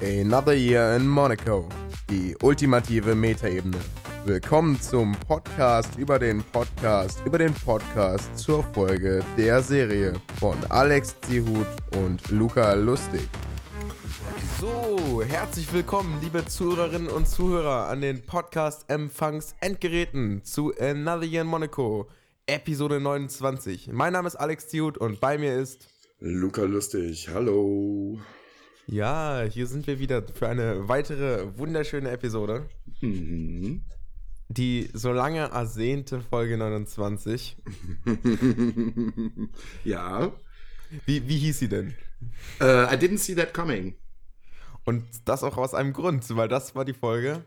Another Year in Monaco. Die ultimative Metaebene. Willkommen zum Podcast über den Podcast über den Podcast zur Folge der Serie von Alex Zihut und Luca Lustig. So, herzlich willkommen, liebe Zuhörerinnen und Zuhörer an den Podcast-Empfangs-Endgeräten zu Another Year in Monaco, Episode 29. Mein Name ist Alex Zihut und bei mir ist Luca Lustig, hallo. Ja, hier sind wir wieder für eine weitere wunderschöne Episode. Mhm. Die so lange ersehnte Folge 29. ja. Wie, wie hieß sie denn? Uh, I didn't see that coming. Und das auch aus einem Grund, weil das war die Folge.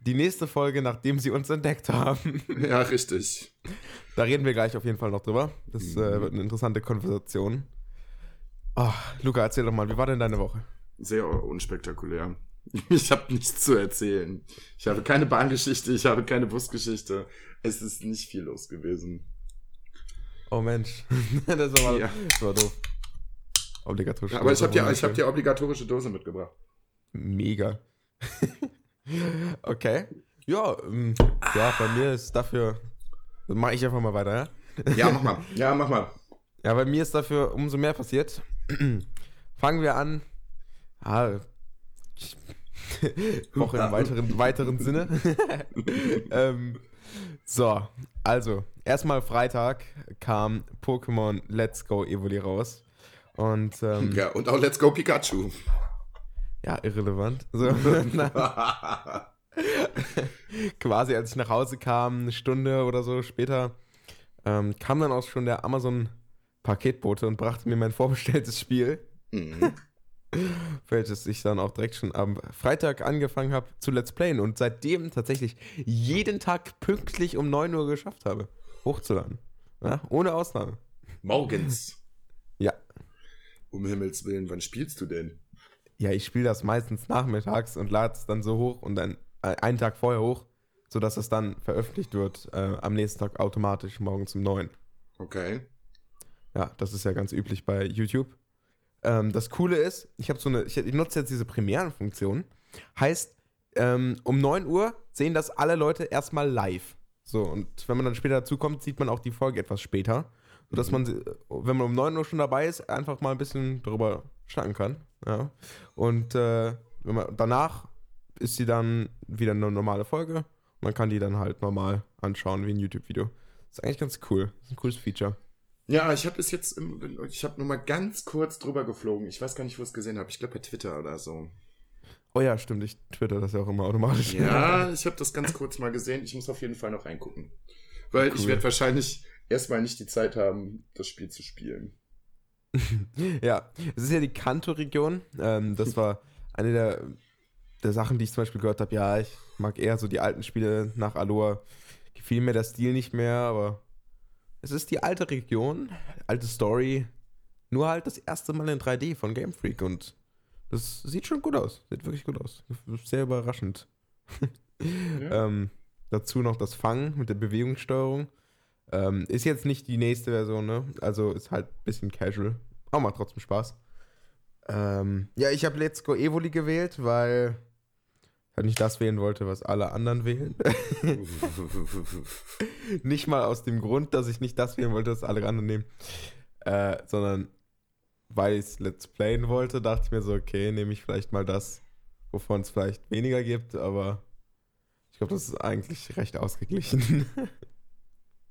Die nächste Folge, nachdem sie uns entdeckt haben. Ja, richtig. Da reden wir gleich auf jeden Fall noch drüber. Das Mhm. äh, wird eine interessante Konversation. Oh, Luca, erzähl doch mal, wie war denn deine Woche? Sehr unspektakulär. Ich habe nichts zu erzählen. Ich habe keine Bahngeschichte, ich habe keine Busgeschichte. Es ist nicht viel los gewesen. Oh Mensch, das war, Ja. das war doof. Obligatorisch. Ja, aber ich habe dir, ich hab dir obligatorische Dose mitgebracht. Mega. okay. Ja, ähm, ja, bei mir ist dafür. Mache ich einfach mal weiter, ja? Ja, mach mal. Ja, mach mal. Ja, bei mir ist dafür umso mehr passiert. Fangen wir an. Ah, Woche im weiteren, weiteren Sinne. ähm, so, also, erstmal Freitag kam Pokémon Let's Go Evoli raus. Und ähm, ja. Ja, und auch Let's Go Pikachu. irrelevant. So, quasi als ich nach Hause kam, eine Stunde oder so später, ähm, kam dann auch schon der Amazon-Paketbote und brachte mir mein vorbestelltes Spiel, Mhm. welches ich dann auch direkt schon am Freitag angefangen habe zu Let's Playen und seitdem tatsächlich jeden Tag pünktlich um 9 Uhr geschafft habe, hochzuladen. Ja, ohne Ausnahme. Morgens. Ja. Um Himmels Willen, wann spielst du denn? Ja, ich spiele das meistens nachmittags und lade es dann so hoch und dann äh, einen Tag vorher hoch, sodass es dann veröffentlicht wird äh, am nächsten Tag automatisch morgens um 9. Okay. Ja, das ist ja ganz üblich bei YouTube. Ähm, das Coole ist, ich habe so eine, ich, ich nutze jetzt diese Premieren-Funktion. Heißt, ähm, um 9 Uhr sehen das alle Leute erstmal live. So, und wenn man dann später dazukommt, sieht man auch die Folge etwas später. Sodass man, sie- wenn man um 9 Uhr schon dabei ist, einfach mal ein bisschen darüber schnacken kann. Ja. Und äh, wenn man, danach ist sie dann wieder eine normale Folge. Man kann die dann halt normal anschauen, wie ein YouTube-Video. Ist eigentlich ganz cool. Ist ein cooles Feature. Ja, ich habe es jetzt, im, ich habe nur mal ganz kurz drüber geflogen. Ich weiß gar nicht, wo ich es gesehen habe. Ich glaube bei Twitter oder so. Oh ja, stimmt. Ich twitter das ja auch immer automatisch. Ja, ich habe das ganz kurz mal gesehen. Ich muss auf jeden Fall noch reingucken. Weil ich Cool. werde wahrscheinlich erstmal nicht die Zeit haben, das Spiel zu spielen. ja, es ist ja die Kanto-Region. Ähm, das war eine der, der Sachen, die ich zum Beispiel gehört habe. Ja, ich mag eher so die alten Spiele nach Aloha. Gefiel mir der Stil nicht mehr, aber es ist die alte Region, alte Story. Nur halt das erste Mal in 3D von Game Freak und das sieht schon gut aus. Sieht wirklich gut aus. Sehr überraschend. Ja. Ähm, dazu noch das Fangen mit der Bewegungssteuerung. Ähm, ist jetzt nicht die nächste Version, ne? Also ist halt ein bisschen casual. Aber macht trotzdem Spaß. Ähm, ja, ich habe Let's Go Evoli gewählt, weil ich halt nicht das wählen wollte, was alle anderen wählen. nicht mal aus dem Grund, dass ich nicht das wählen wollte, was alle anderen nehmen. Äh, sondern weil ich es Let's Playen wollte, dachte ich mir so, okay, nehme ich vielleicht mal das, wovon es vielleicht weniger gibt, aber ich glaube, das ist eigentlich recht ausgeglichen.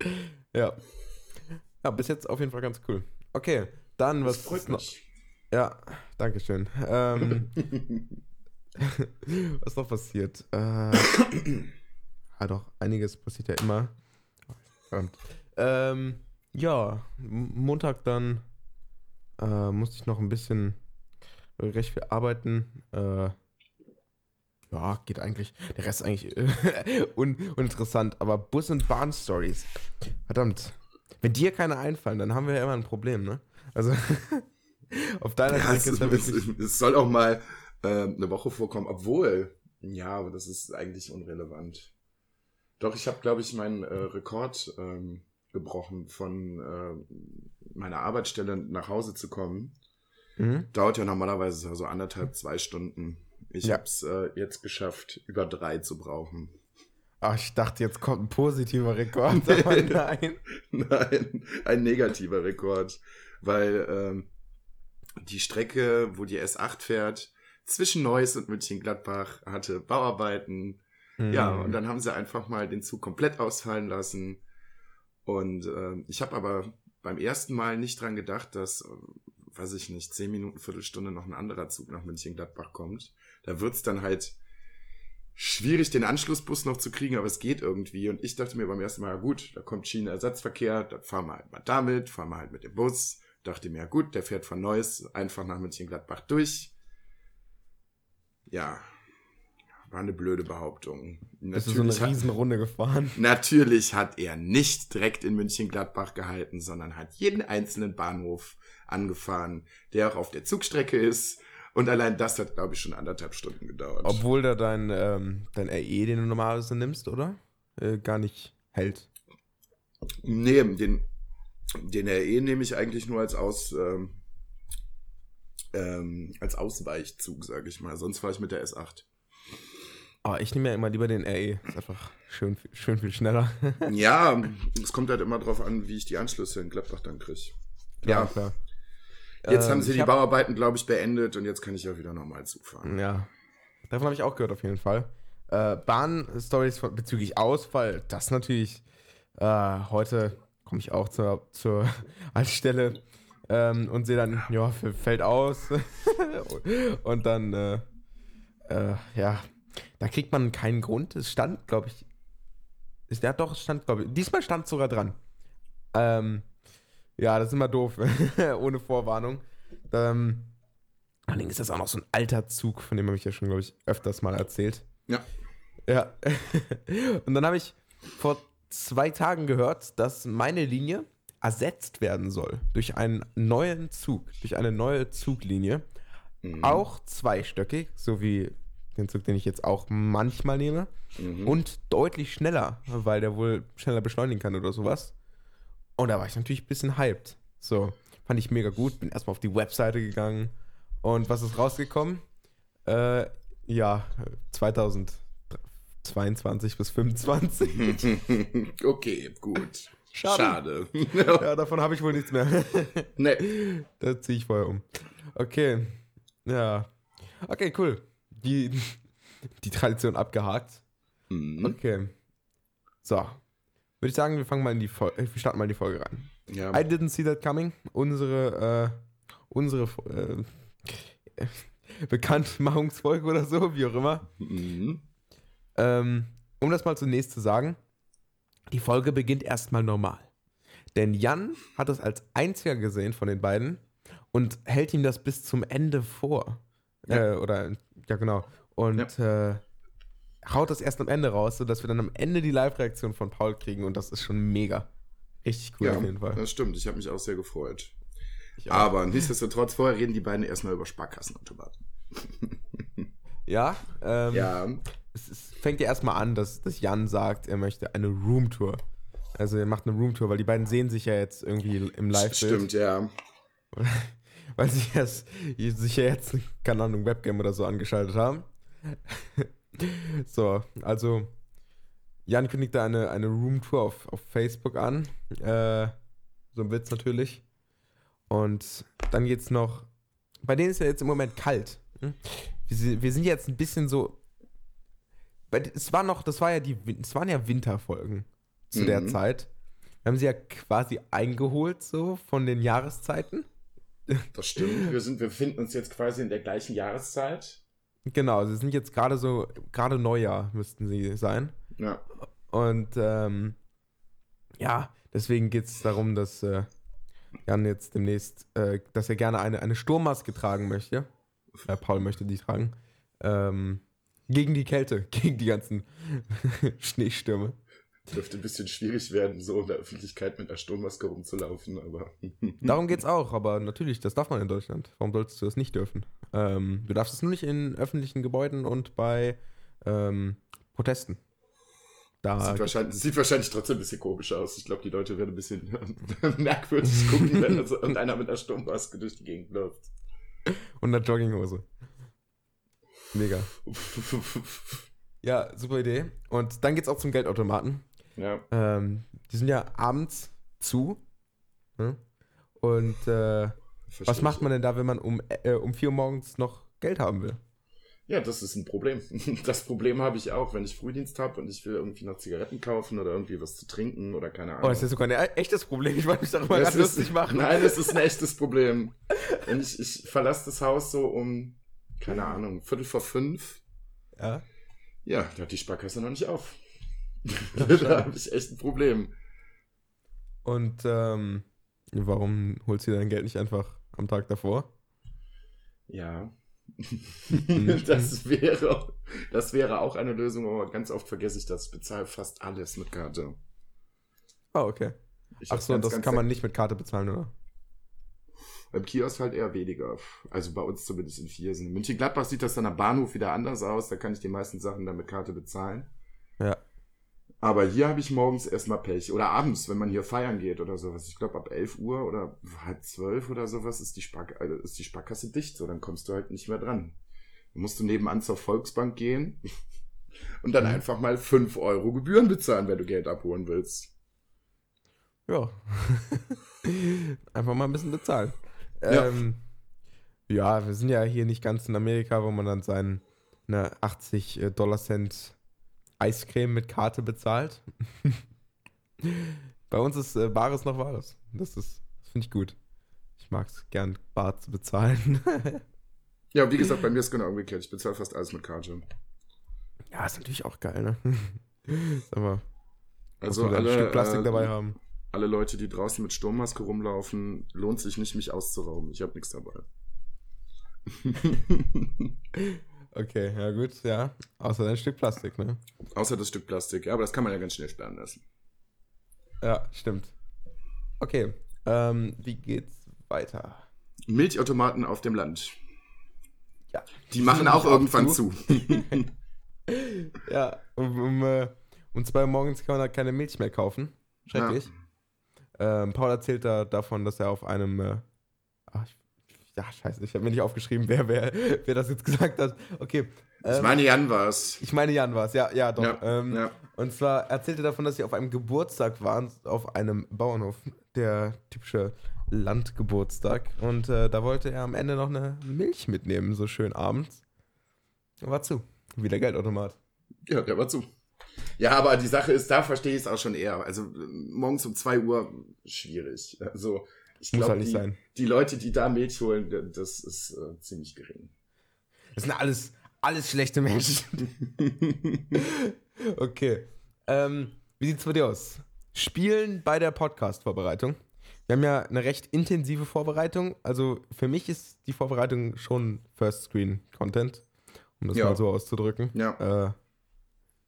ja. Ja, bis jetzt auf jeden Fall ganz cool. Okay, dann Das was freut mich. Ja, danke schön. Ähm, was noch passiert? Äh, ja, doch, einiges passiert ja immer. Verdammt. Ähm, ja, Montag dann äh, musste ich noch ein bisschen recht viel arbeiten. Äh, ja, geht eigentlich. Der Rest ist eigentlich äh, un uninteressant. Aber Bus- und Bahn-Stories. Verdammt. Wenn dir keine einfallen, dann haben wir ja immer ein Problem, ne? Also, auf deiner Ja, Strecke ist da es, wirklich. es soll auch mal ähm, eine Woche vorkommen, obwohl, ja, aber das ist eigentlich unrelevant. Doch, ich habe, glaube ich, meinen äh, Rekord ähm, gebrochen, von äh, meiner Arbeitsstelle nach Hause zu kommen. Mhm. Dauert ja normalerweise so anderthalb, zwei Stunden. Ich Ja. habe es äh, jetzt geschafft, über drei zu brauchen. Ach, ich dachte, jetzt kommt ein positiver Rekord. Aber nein. Nein, ein negativer Rekord. Weil ähm, die Strecke, wo die S8 fährt, zwischen Neuss und München-Gladbach hatte Bauarbeiten. Ja, Mhm. und dann haben sie einfach mal den Zug komplett ausfallen lassen. Und ähm, ich habe aber beim ersten Mal nicht dran gedacht, dass, äh, weiß ich nicht, zehn Minuten, Viertelstunde noch ein anderer Zug nach München-Gladbach kommt. Da wird's dann halt schwierig, den Anschlussbus noch zu kriegen, aber es geht irgendwie. Und ich dachte mir beim ersten Mal, ja gut, da kommt Schienenersatzverkehr, dann fahren wir halt mal damit, fahren wir halt mit dem Bus. Dachte mir, ja gut, der fährt von Neuss einfach nach München-Gladbach durch. Ja, war eine blöde Behauptung. Bist du so eine Riesenrunde gefahren? Natürlich hat er nicht direkt in München-Gladbach gehalten, sondern hat jeden einzelnen Bahnhof angefahren, der auch auf der Zugstrecke ist. Und allein das hat, glaube ich, schon anderthalb Stunden gedauert. Obwohl da dein, ähm, dein RE, den du normalerweise nimmst, oder? Äh, gar nicht hält. nee, den, den RE nehme ich eigentlich nur als Aus, ähm, ähm, als Ausweichzug, sage ich mal. Sonst fahre ich mit der S8. Aber Ah, ich nehme ja immer lieber den RE. Ist einfach schön, schön viel schneller. Ja, es kommt halt immer drauf an, wie ich die Anschlüsse in Gladbach dann kriege. ja, klar. jetzt Ähm, haben sie die hab- Bauarbeiten, glaube ich, beendet und jetzt kann ich ja wieder normal zufahren. Ja. Davon habe ich auch gehört, auf jeden Fall. Äh, Bahn-Stories bezüglich Ausfall, das natürlich. Äh, heute komme ich auch zur, zur Haltestelle ähm, und sehe dann, ja, fällt aus. und dann, äh, äh, ja, da kriegt man keinen Grund. Es stand, glaube ich. Ist, ja, doch, es stand, glaube ich. Diesmal stand sogar dran. Ähm, ja, das ist immer doof, ohne Vorwarnung. Ähm, Allerdings ist das auch noch so ein alter Zug, von dem habe ich ja schon, glaube ich, öfters mal erzählt. Ja. Ja. Und dann habe ich vor zwei Tagen gehört, dass meine Linie ersetzt werden soll durch einen neuen Zug, durch eine neue Zuglinie. Mhm. Auch zweistöckig, so wie den Zug, den ich jetzt auch manchmal nehme. Mhm. Und deutlich schneller, weil der wohl schneller beschleunigen kann oder sowas. Und da war ich natürlich ein bisschen hyped. So, fand ich mega gut. Bin erstmal auf die Webseite gegangen. Und was ist rausgekommen? Äh, ja, 2022 bis 25. okay, gut. Schade. Schade. ja, davon habe ich wohl nichts mehr. nee. da ziehe ich vorher um. Okay. Ja. Okay, cool. Die, die Tradition abgehakt. Mhm. Okay. So. Würde ich sagen, wir fangen mal in die Folge, wir starten mal in die Folge rein. Ja. I didn't see that coming. Unsere, äh, unsere äh, Bekanntmachungsfolge oder so, wie auch immer. Mhm. Ähm, um das mal zunächst zu sagen, die Folge beginnt erstmal normal. Denn Jan hat es als einziger gesehen von den beiden und hält ihm das bis zum Ende vor. Ja. Äh, oder, ja, genau. Und äh, haut das erst am Ende raus, sodass wir dann am Ende die Live-Reaktion von Paul kriegen und das ist schon mega. Richtig cool ja, auf jeden Fall. das stimmt. Ich habe mich auch sehr gefreut. Aber nichtsdestotrotz, vorher reden die beiden erstmal über Sparkassenautomaten. ja, ähm, Ja, es, es fängt ja erstmal an, dass, dass Jan sagt, er möchte eine Roomtour. Also er macht eine Roomtour, weil die beiden sehen sich ja jetzt irgendwie im live stimmt, ja. weil sie erst, sich ja jetzt, keine Ahnung, Webcam oder so angeschaltet haben. so, also Jan kündigt da eine, eine Roomtour auf, auf Facebook an. Äh, so ein Witz natürlich. Und dann geht's noch. Bei denen ist ja jetzt im Moment kalt. hm? Wir, sind- wir sind jetzt ein bisschen so. Es war noch, das war ja die, es waren ja Winterfolgen zu der Mhm. Zeit. Wir haben sie ja quasi eingeholt, so von den Jahreszeiten. Das stimmt. Wir, sind, wir befinden uns jetzt quasi in der gleichen Jahreszeit. Genau, sie sind jetzt gerade so, gerade Neujahr müssten sie sein. Ja. Und ähm, ja, deswegen geht es darum, dass äh, Jan jetzt demnächst, äh, dass er gerne eine, eine Sturmmaske tragen möchte. Äh, Paul möchte die tragen. Ähm, gegen die Kälte, gegen die ganzen Schneestürme. Dürfte ein bisschen schwierig werden, so in der Öffentlichkeit mit einer Sturmmaske rumzulaufen, aber. Darum geht's auch, aber natürlich, das darf man in Deutschland. Warum solltest du das nicht dürfen? Ähm, du darfst es nur nicht in öffentlichen Gebäuden und bei ähm, Protesten. Da Sieht wahrscheinlich, sieht wahrscheinlich trotzdem ein bisschen komisch aus. Ich glaube, die Leute werden ein bisschen merkwürdig gucken, wenn so irgendeiner mit einer Sturmmaske durch die Gegend läuft. Und eine Jogginghose. Mega. Ja, super Idee. Und dann geht's auch zum Geldautomaten. ja. Ähm, die sind ja abends zu. Ne? Und äh, was macht man denn da, wenn man um, äh, um 4 Uhr morgens noch Geld haben will? Ja, das ist ein Problem. Das Problem habe ich auch, wenn ich Frühdienst habe und ich will irgendwie noch Zigaretten kaufen oder irgendwie was zu trinken oder keine Ahnung. Oh, das ist ja sogar ein e- echtes Problem. Ich wollte mich darüber Das ist- lustig machen. Nein, es ist ein echtes Problem. Ich, ich verlasse das Haus so um, keine Ahnung, Viertel vor fünf. Ja. Ja, da hat die Sparkasse noch nicht auf. Da habe ich echt ein Problem. Und ähm, warum holst du dein Geld nicht einfach am Tag davor? Ja. Mhm. das, wäre, das wäre auch eine Lösung, aber ganz oft vergesse ich das. Ich bezahle fast alles mit Karte. Ah, okay. Ich Ach hab's so, ganz, das ganz kann man nicht mit Karte bezahlen, oder? Beim Kiosk halt eher weniger. Also bei uns zumindest in Viersen. In München-Gladbach sieht das dann am Bahnhof wieder anders aus. Da kann ich die meisten Sachen dann mit Karte bezahlen. Ja. Aber hier habe ich morgens erstmal Pech. Oder abends, wenn man hier feiern geht oder sowas. Ich glaube, ab 11 Uhr oder halb zwölf oder sowas ist die, Spark also ist die Sparkasse dicht. So, dann kommst du halt nicht mehr dran. Dann musst du nebenan zur Volksbank gehen und dann Mhm. einfach mal 5 Euro Gebühren bezahlen, wenn du Geld abholen willst. Ja. Einfach mal ein bisschen bezahlen. Ja. Ähm, ja, wir sind ja hier nicht ganz in Amerika, wo man dann seinen ne, 80 äh, Dollar Cent Eiscreme mit Karte bezahlt. Bei uns ist äh, Bares noch Wahres. Das ist, das finde ich gut. Ich mag es gern, bar zu bezahlen. Ja, wie gesagt, bei mir ist genau umgekehrt. Ich bezahle fast alles mit Karte. ja, ist natürlich auch geil, ne? Sag mal, Also alle, ein Stück Plastik äh, dabei haben. Alle Leute, die draußen mit Sturmmaske rumlaufen, lohnt sich nicht, mich auszurauben. Ich habe nichts dabei. Okay, ja gut, ja. Außer ein Stück Plastik, ne? Außer das Stück Plastik. Ja, aber das kann man ja ganz schnell sperren lassen. Ja, stimmt. Okay, ähm, wie geht's weiter? Milchautomaten auf dem Land. Ja. Die machen auch auch irgendwann zu. zu. Ja, um, um, äh, um zwei Uhr morgens kann man da keine Milch mehr kaufen. Schrecklich. Ähm, Paul erzählt da davon, dass er auf einem. Äh, ach, ich, ja, scheiße, ich habe mir nicht aufgeschrieben, wer, wer, wer das jetzt gesagt hat. Okay. Ich ähm, meine, Jan war's. ich meine, Jan war es, ja, ja, doch. Ja, ähm, ja. Und zwar erzählt er davon, dass sie auf einem Geburtstag waren, auf einem Bauernhof, der typische Landgeburtstag. Und äh, da wollte er am Ende noch eine Milch mitnehmen, so schön abends. War zu. Wie der Geldautomat. Ja, der war zu. Ja, aber die Sache ist, da verstehe ich es auch schon eher. Also morgens um 2 Uhr schwierig. Also ich Muss glaube, halt nicht die, sein. die Leute, die da Milch holen, das ist äh, ziemlich gering. Das sind alles, alles schlechte Menschen. okay. Ähm, wie sieht's bei dir aus? Spielen bei der Podcast-Vorbereitung. Wir haben ja eine recht intensive Vorbereitung. Also für mich ist die Vorbereitung schon First-Screen-Content, um das Ja. mal so auszudrücken. Ja. Äh,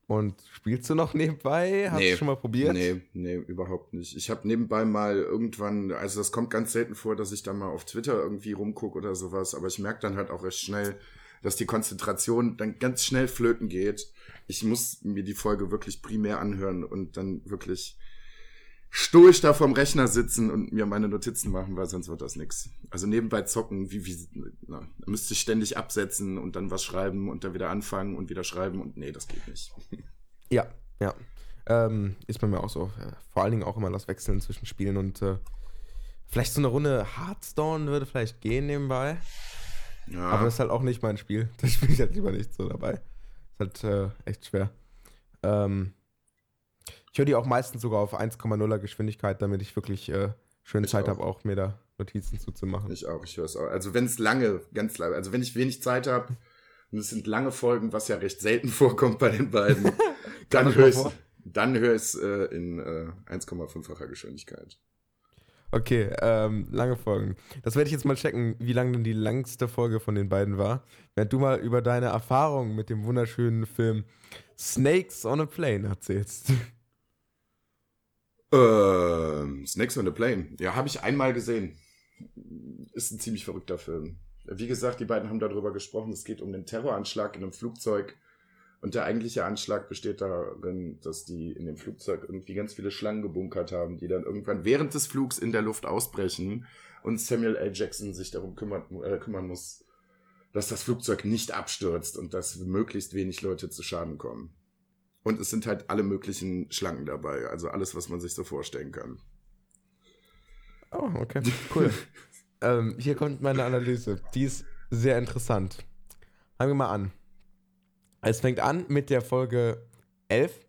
und spielst du noch nebenbei? Hast Nee. du schon mal probiert? Nee, nee, überhaupt nicht. Ich habe nebenbei mal irgendwann, also das kommt ganz selten vor, dass ich da mal auf Twitter irgendwie rumgucke oder sowas, aber ich merke dann halt auch recht schnell, dass die Konzentration dann ganz schnell flöten geht. Ich muss mir die Folge wirklich primär anhören und dann wirklich stoisch da vorm Rechner sitzen und mir meine Notizen machen, weil sonst wird das nix. Also nebenbei zocken, wie, wie, na, müsste ich ständig absetzen und dann was schreiben und dann wieder anfangen und wieder schreiben und nee, das geht nicht. Ja, ja. Ähm, ist bei mir auch so. Äh, Vor allen Dingen auch immer das Wechseln zwischen Spielen und äh, vielleicht so eine Runde Hearthstone würde vielleicht gehen nebenbei. Ja. Aber das ist halt auch nicht mein Spiel. Da spiele ich halt lieber nicht so dabei. Ist halt äh, echt schwer. Ähm, ich höre die auch meistens sogar auf 1,0er Geschwindigkeit, damit ich wirklich äh, schön Ich Zeit habe, auch mir da Notizen zuzumachen. Ich auch, ich höre es auch. Also wenn es lange, ganz lange, also wenn ich wenig Zeit habe und es sind lange Folgen, was ja recht selten vorkommt bei den beiden, dann höre ich vor? dann höre ich es äh, in äh, 1,5-facher Geschwindigkeit. Okay, ähm, lange Folgen. Das werde ich jetzt mal checken, wie lang denn die langste Folge von den beiden war. Während du mal über deine Erfahrungen mit dem wunderschönen Film Snakes on a Plane erzählst. Ähm, Snakes on the Plane. Ja, habe ich einmal gesehen. Ist ein ziemlich verrückter Film. Wie gesagt, die beiden haben darüber gesprochen. Es geht um den Terroranschlag in einem Flugzeug. Und der eigentliche Anschlag besteht darin, dass die in dem Flugzeug irgendwie ganz viele Schlangen gebunkert haben, die dann irgendwann während des Flugs in der Luft ausbrechen. und Samuel L. Jackson sich darum kümmert, äh, kümmern muss, dass das Flugzeug nicht abstürzt und dass möglichst wenig Leute zu Schaden kommen. Und es sind halt alle möglichen Schlangen dabei, also alles, was man sich so vorstellen kann. Oh, okay, cool. ähm, hier kommt meine Analyse. Die ist sehr interessant. Fangen wir mal an. Es fängt an mit der Folge 11.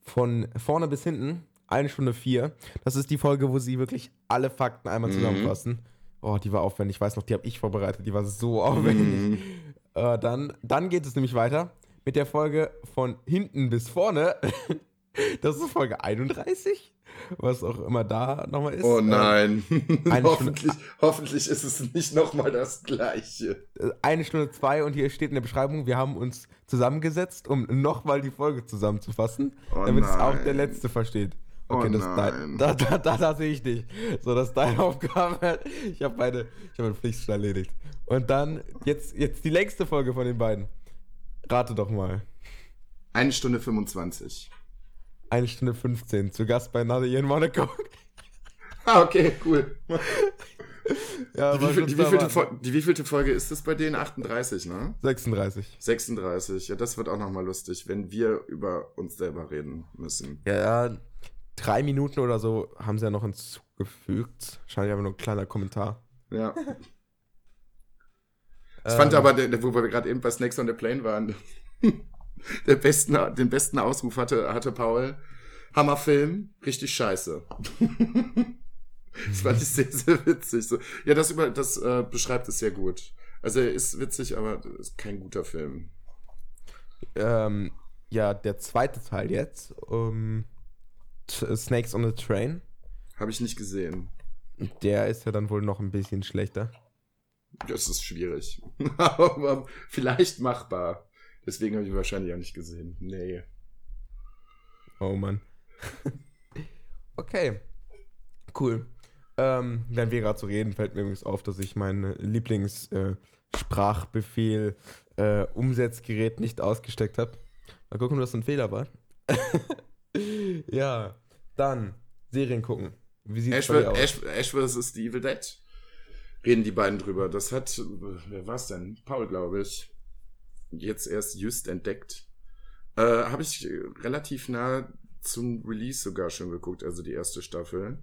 Von vorne bis hinten, eine Stunde vier. Das ist die Folge, wo sie wirklich alle Fakten einmal Mhm. zusammenfassen. Oh, die war aufwendig. Ich weiß noch, die habe ich vorbereitet. Die war so aufwendig. Mhm. Äh, dann, dann geht es nämlich weiter mit der Folge von hinten bis vorne. Das ist Folge 31, was auch immer da nochmal ist. Oh Ähm, nein. eine hoffentlich, hoffentlich ist es nicht nochmal das gleiche. Eine Stunde zwei und hier steht in der Beschreibung, wir haben uns zusammengesetzt, um nochmal die Folge zusammenzufassen, Oh damit es auch nein. der Letzte versteht. Oh Okay, das ist dein, nein. da, da, da, da sehe ich dich. So, das ist deine Aufgabe. Ich habe meine, ich habe meine Pflicht schon erledigt. Und dann, jetzt, jetzt die längste Folge von den beiden. Rate doch mal. Eine Stunde 25. Eine Stunde 15. Zu Gast bei Year in Monaco. Ah, okay, cool. ja, Die, schon die, wievielte, erwarten. Fol- die wievielte Folge ist das bei denen? 38, ne? 36. 36. Ja, das wird auch nochmal lustig, wenn wir über uns selber reden müssen. Ja, ja, drei Minuten oder so haben sie ja noch hinzugefügt. Wahrscheinlich aber nur ein kleiner Kommentar. Ja. Ich Ähm, fand aber, der, der- wo wir gerade eben bei Snakes on the Plane waren, der besten, den besten Ausruf hatte, hatte Paul. Hammerfilm, richtig scheiße. das fand ich sehr, sehr witzig. So, ja, das, über, das äh, beschreibt es sehr gut. Also er ist witzig, aber ist kein guter Film. ähm, ja, der zweite Teil jetzt. Um, T- Snakes on the Train. Habe ich nicht gesehen. Der ist ja dann wohl noch ein bisschen schlechter. Das ist schwierig. aber vielleicht machbar. Deswegen habe ich ihn wahrscheinlich auch nicht gesehen. Nee. Oh Mann. okay. Cool. Ähm, während wir gerade so reden, fällt mir übrigens auf, dass ich mein Lieblings-Sprachbefehl äh, Umsetzgerät nicht ausgesteckt habe. Mal gucken, ob das ein Fehler war. ja, dann Serien gucken. Wie sieht's Ash, bei dir ver- aus? Ash, Ash vs. The Evil Dead. Reden die beiden drüber. Das hat, wer war's denn? Paul, glaube ich. Jetzt erst just entdeckt. Äh, Habe ich relativ nah zum Release sogar schon geguckt, also die erste Staffel.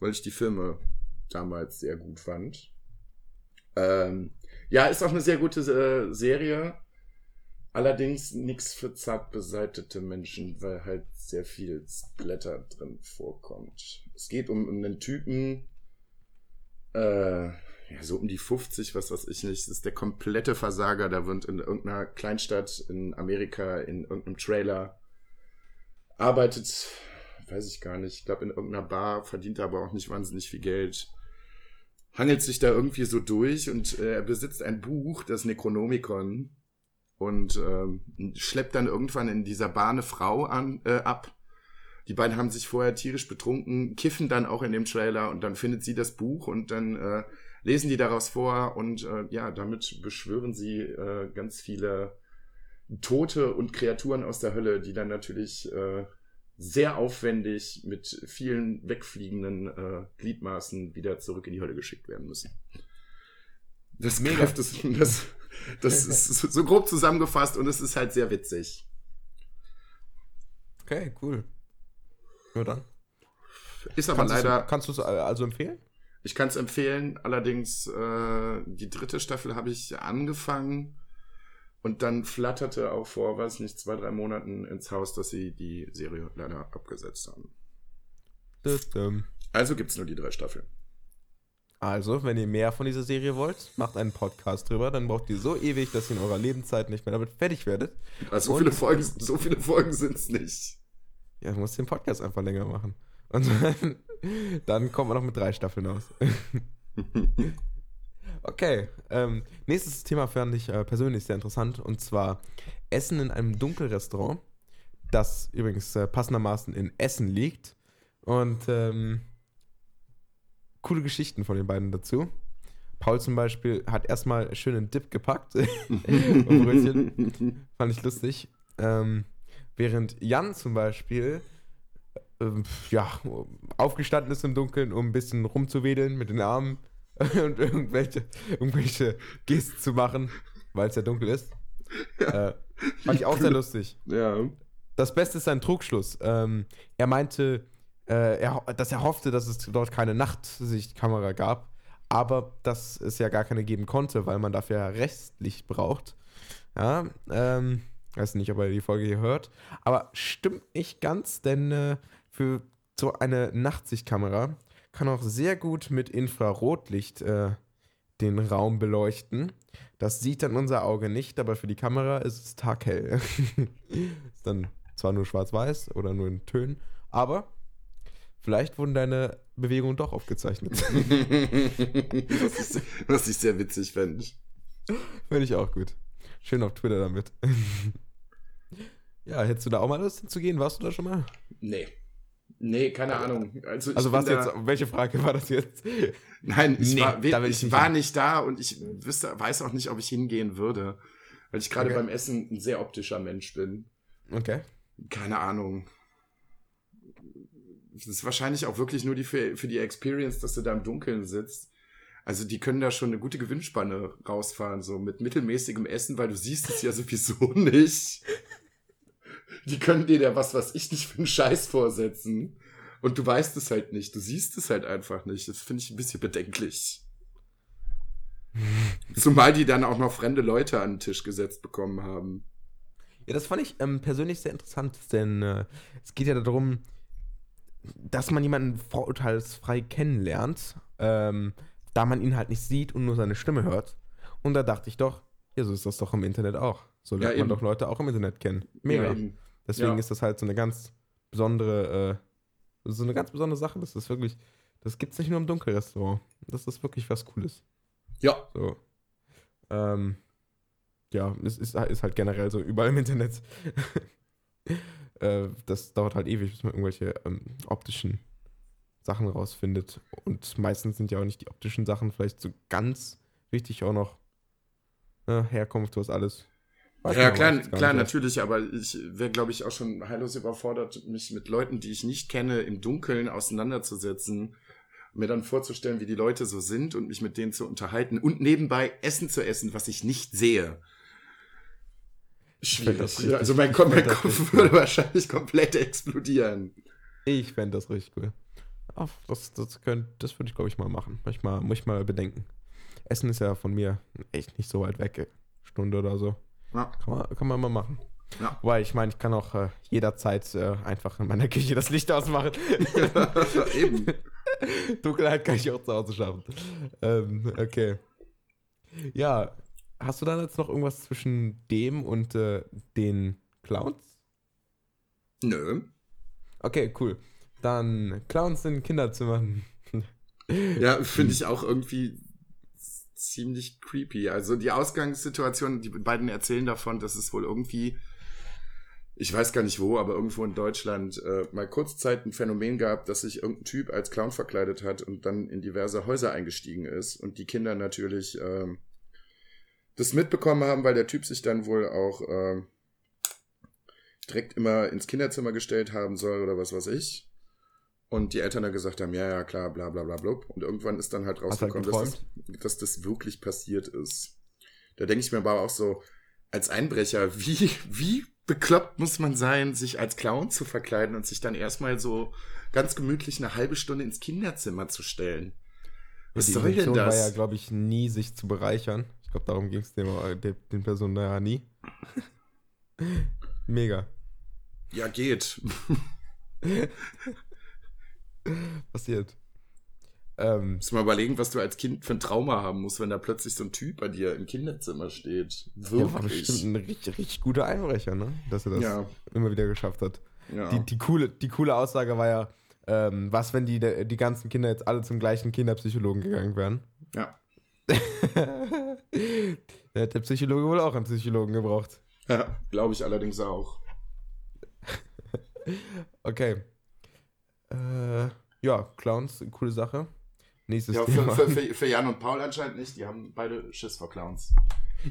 Weil ich die Filme damals sehr gut fand. Ähm, ja, ist auch eine sehr gute äh, Serie. Allerdings nichts für zart beseitete Menschen, weil halt sehr viel Splatter drin vorkommt. Es geht um einen Typen, äh, ja, so um die 50, was weiß ich nicht. Das ist der komplette Versager. Da wird in irgendeiner Kleinstadt in Amerika in irgendeinem Trailer arbeitet, weiß ich gar nicht. Ich glaube in irgendeiner Bar, verdient aber auch nicht wahnsinnig viel Geld. Hangelt sich da irgendwie so durch und äh, er besitzt ein Buch, das Necronomicon, und ähm, schleppt dann irgendwann in dieser Bar eine Frau an, äh, ab. Die beiden haben sich vorher tierisch betrunken, kiffen dann auch in dem Trailer und dann findet sie das Buch und dann äh, lesen die daraus vor und äh, ja, damit beschwören sie äh, ganz viele Tote und Kreaturen aus der Hölle, die dann natürlich äh, sehr aufwendig mit vielen wegfliegenden äh, Gliedmaßen wieder zurück in die Hölle geschickt werden müssen. Das Mega. greift es, das, das ist so grob zusammengefasst und es ist halt sehr witzig. Okay, cool. Nur dann. Ist aber Kannst leider, kannst du es also empfehlen? ich kann es empfehlen, allerdings äh, die dritte Staffel habe ich angefangen und dann flatterte auch vor, weiß nicht, zwei, drei Monaten ins Haus, dass sie die Serie leider abgesetzt haben. Dü-düm. Also gibt es nur die drei Staffeln. Also, wenn ihr mehr von dieser Serie wollt, macht einen Podcast drüber. Dann braucht ihr so ewig, dass ihr in eurer Lebenszeit nicht mehr damit fertig werdet. Also so viele Folgen, so viele Folgen sind es nicht. Ja, du musst den Podcast einfach länger machen. Und dann, dann kommt man noch mit drei Staffeln aus. Okay, ähm, nächstes Thema fand ich äh, persönlich sehr interessant und zwar Essen in einem Dunkelrestaurant, das übrigens äh, passendermaßen in Essen liegt und ähm, coole Geschichten von den beiden dazu. Paul zum Beispiel hat erstmal schön einen Dip gepackt, fand ich lustig. Ähm, während Jan zum Beispiel ähm, ja, aufgestanden ist im Dunkeln, um ein bisschen rumzuwedeln mit den Armen und irgendwelche, irgendwelche Gesten zu machen, weil es ja dunkel ist. Äh, fand ich auch sehr lustig. Ja. Das Beste ist sein Trugschluss. Ähm, er meinte, äh, er, dass er hoffte, dass es dort keine Nachtsichtkamera gab, aber dass es ja gar keine geben konnte, weil man dafür ja Restlicht braucht. Ja, ähm, weiß nicht, ob er die Folge hier hört, aber stimmt nicht ganz, denn äh, für so eine Nachtsichtkamera kann auch sehr gut mit Infrarotlicht äh, den Raum beleuchten. Das sieht dann unser Auge nicht, aber für die Kamera ist es taghell. ist dann zwar nur schwarz-weiß oder nur in Tönen, aber vielleicht wurden deine Bewegungen doch aufgezeichnet. was, ich, was ich sehr witzig fände. Finde ich auch gut. Schön auf Twitter damit. ja, hättest du da auch mal Lust hinzugehen? Warst du da schon mal? Nee. Nee, keine Ahnung. Also, also was jetzt, welche Frage war das jetzt? Nein, ich nee, war, ich nicht war nicht da und ich wüsste, weiß auch nicht, ob ich hingehen würde. Weil ich gerade okay. beim Essen ein sehr optischer Mensch bin. Okay. Keine Ahnung. Das ist wahrscheinlich auch wirklich nur die für, für die Experience, dass du da im Dunkeln sitzt. Also die können da schon eine gute Gewinnspanne rausfahren, so mit mittelmäßigem Essen, weil du siehst es ja sowieso nicht. Die können dir ja was, was ich nicht für einen Scheiß vorsetzen. Und du weißt es halt nicht. Du siehst es halt einfach nicht. Das finde ich ein bisschen bedenklich. Zumal die dann auch noch fremde Leute an den Tisch gesetzt bekommen haben. Ja, das fand ich ähm, persönlich sehr interessant, denn äh, es geht ja darum, dass man jemanden vorurteilsfrei kennenlernt, ähm, da man ihn halt nicht sieht und nur seine Stimme hört. Und da dachte ich doch, ja, so ist das doch im Internet auch. So lernt ja, man doch Leute auch im Internet kennen. Mega. Ja, Deswegen ja. ist das halt so eine ganz besondere, äh, so eine ganz besondere Sache. Das ist wirklich, das gibt es nicht nur im Dunkelrestaurant. Das ist wirklich was Cooles. Ja. So. Ähm, ja, es ist, ist halt generell so überall im Internet. äh, das dauert halt ewig, bis man irgendwelche ähm, optischen Sachen rausfindet. Und meistens sind ja auch nicht die optischen Sachen vielleicht so ganz wichtig auch noch äh, Herkunft, was alles. Weiß ja, klar, klar natürlich, aber ich wäre, glaube ich, auch schon heillos überfordert, mich mit Leuten, die ich nicht kenne, im Dunkeln auseinanderzusetzen, mir dann vorzustellen, wie die Leute so sind und mich mit denen zu unterhalten und nebenbei Essen zu essen, was ich nicht sehe. Schwierig. Ja, also mein, mein Kopf würde wahrscheinlich komplett explodieren. Ich fände das richtig cool. Ach, das, das, könnt, das würde ich, glaube ich, mal machen. Muss ich mal, muss ich mal bedenken. Essen ist ja von mir echt nicht so weit weg. Stunde oder so. Ja. Kann, man, kann man mal machen. Ja. Wobei, ich meine, ich kann auch äh, jederzeit äh, einfach in meiner Küche das Licht ausmachen. Eben. Dunkelheit kann ich auch zu Hause schaffen. Ähm, okay. Ja, hast du dann jetzt noch irgendwas zwischen dem und äh, den Clowns? Nö. Okay, cool. Dann Clowns in Kinderzimmern. ja, finde ich auch irgendwie ziemlich creepy. Also die Ausgangssituation, die beiden erzählen davon, dass es wohl irgendwie, ich weiß gar nicht wo, aber irgendwo in Deutschland äh, mal kurzzeit ein Phänomen gab, dass sich irgendein Typ als Clown verkleidet hat und dann in diverse Häuser eingestiegen ist und die Kinder natürlich äh, das mitbekommen haben, weil der Typ sich dann wohl auch äh, direkt immer ins Kinderzimmer gestellt haben soll oder was weiß ich. Und die Eltern dann gesagt haben, ja, ja, klar, bla bla bla blub. Und irgendwann ist dann halt, halt rausgekommen, dass das, dass das wirklich passiert ist. Da denke ich mir aber auch so, als Einbrecher, wie, wie bekloppt muss man sein, sich als Clown zu verkleiden und sich dann erstmal so ganz gemütlich eine halbe Stunde ins Kinderzimmer zu stellen? Was die soll denn das? war ja, glaube ich, nie sich zu bereichern. Ich glaube, darum ging es den, den Personen ja nie. Mega. Ja, geht. passiert. Ähm, Muss mal überlegen, was du als Kind für ein Trauma haben musst, wenn da plötzlich so ein Typ bei dir im Kinderzimmer steht. Wirklich. Ja, war bestimmt ein richtig, richtig guter Einbrecher, ne? Dass er das ja. immer wieder geschafft hat. Ja. Die, die, coole, die coole Aussage war ja, ähm, was, wenn die, die ganzen Kinder jetzt alle zum gleichen Kinderpsychologen gegangen wären? Ja. da hat der Psychologe wohl auch einen Psychologen gebraucht. Ja, glaube ich allerdings auch. okay. Äh, ja, Clowns, coole Sache. Nächstes Ja, Thema. für, für, für, für Jan und Paul anscheinend nicht. Die haben beide Schiss vor Clowns.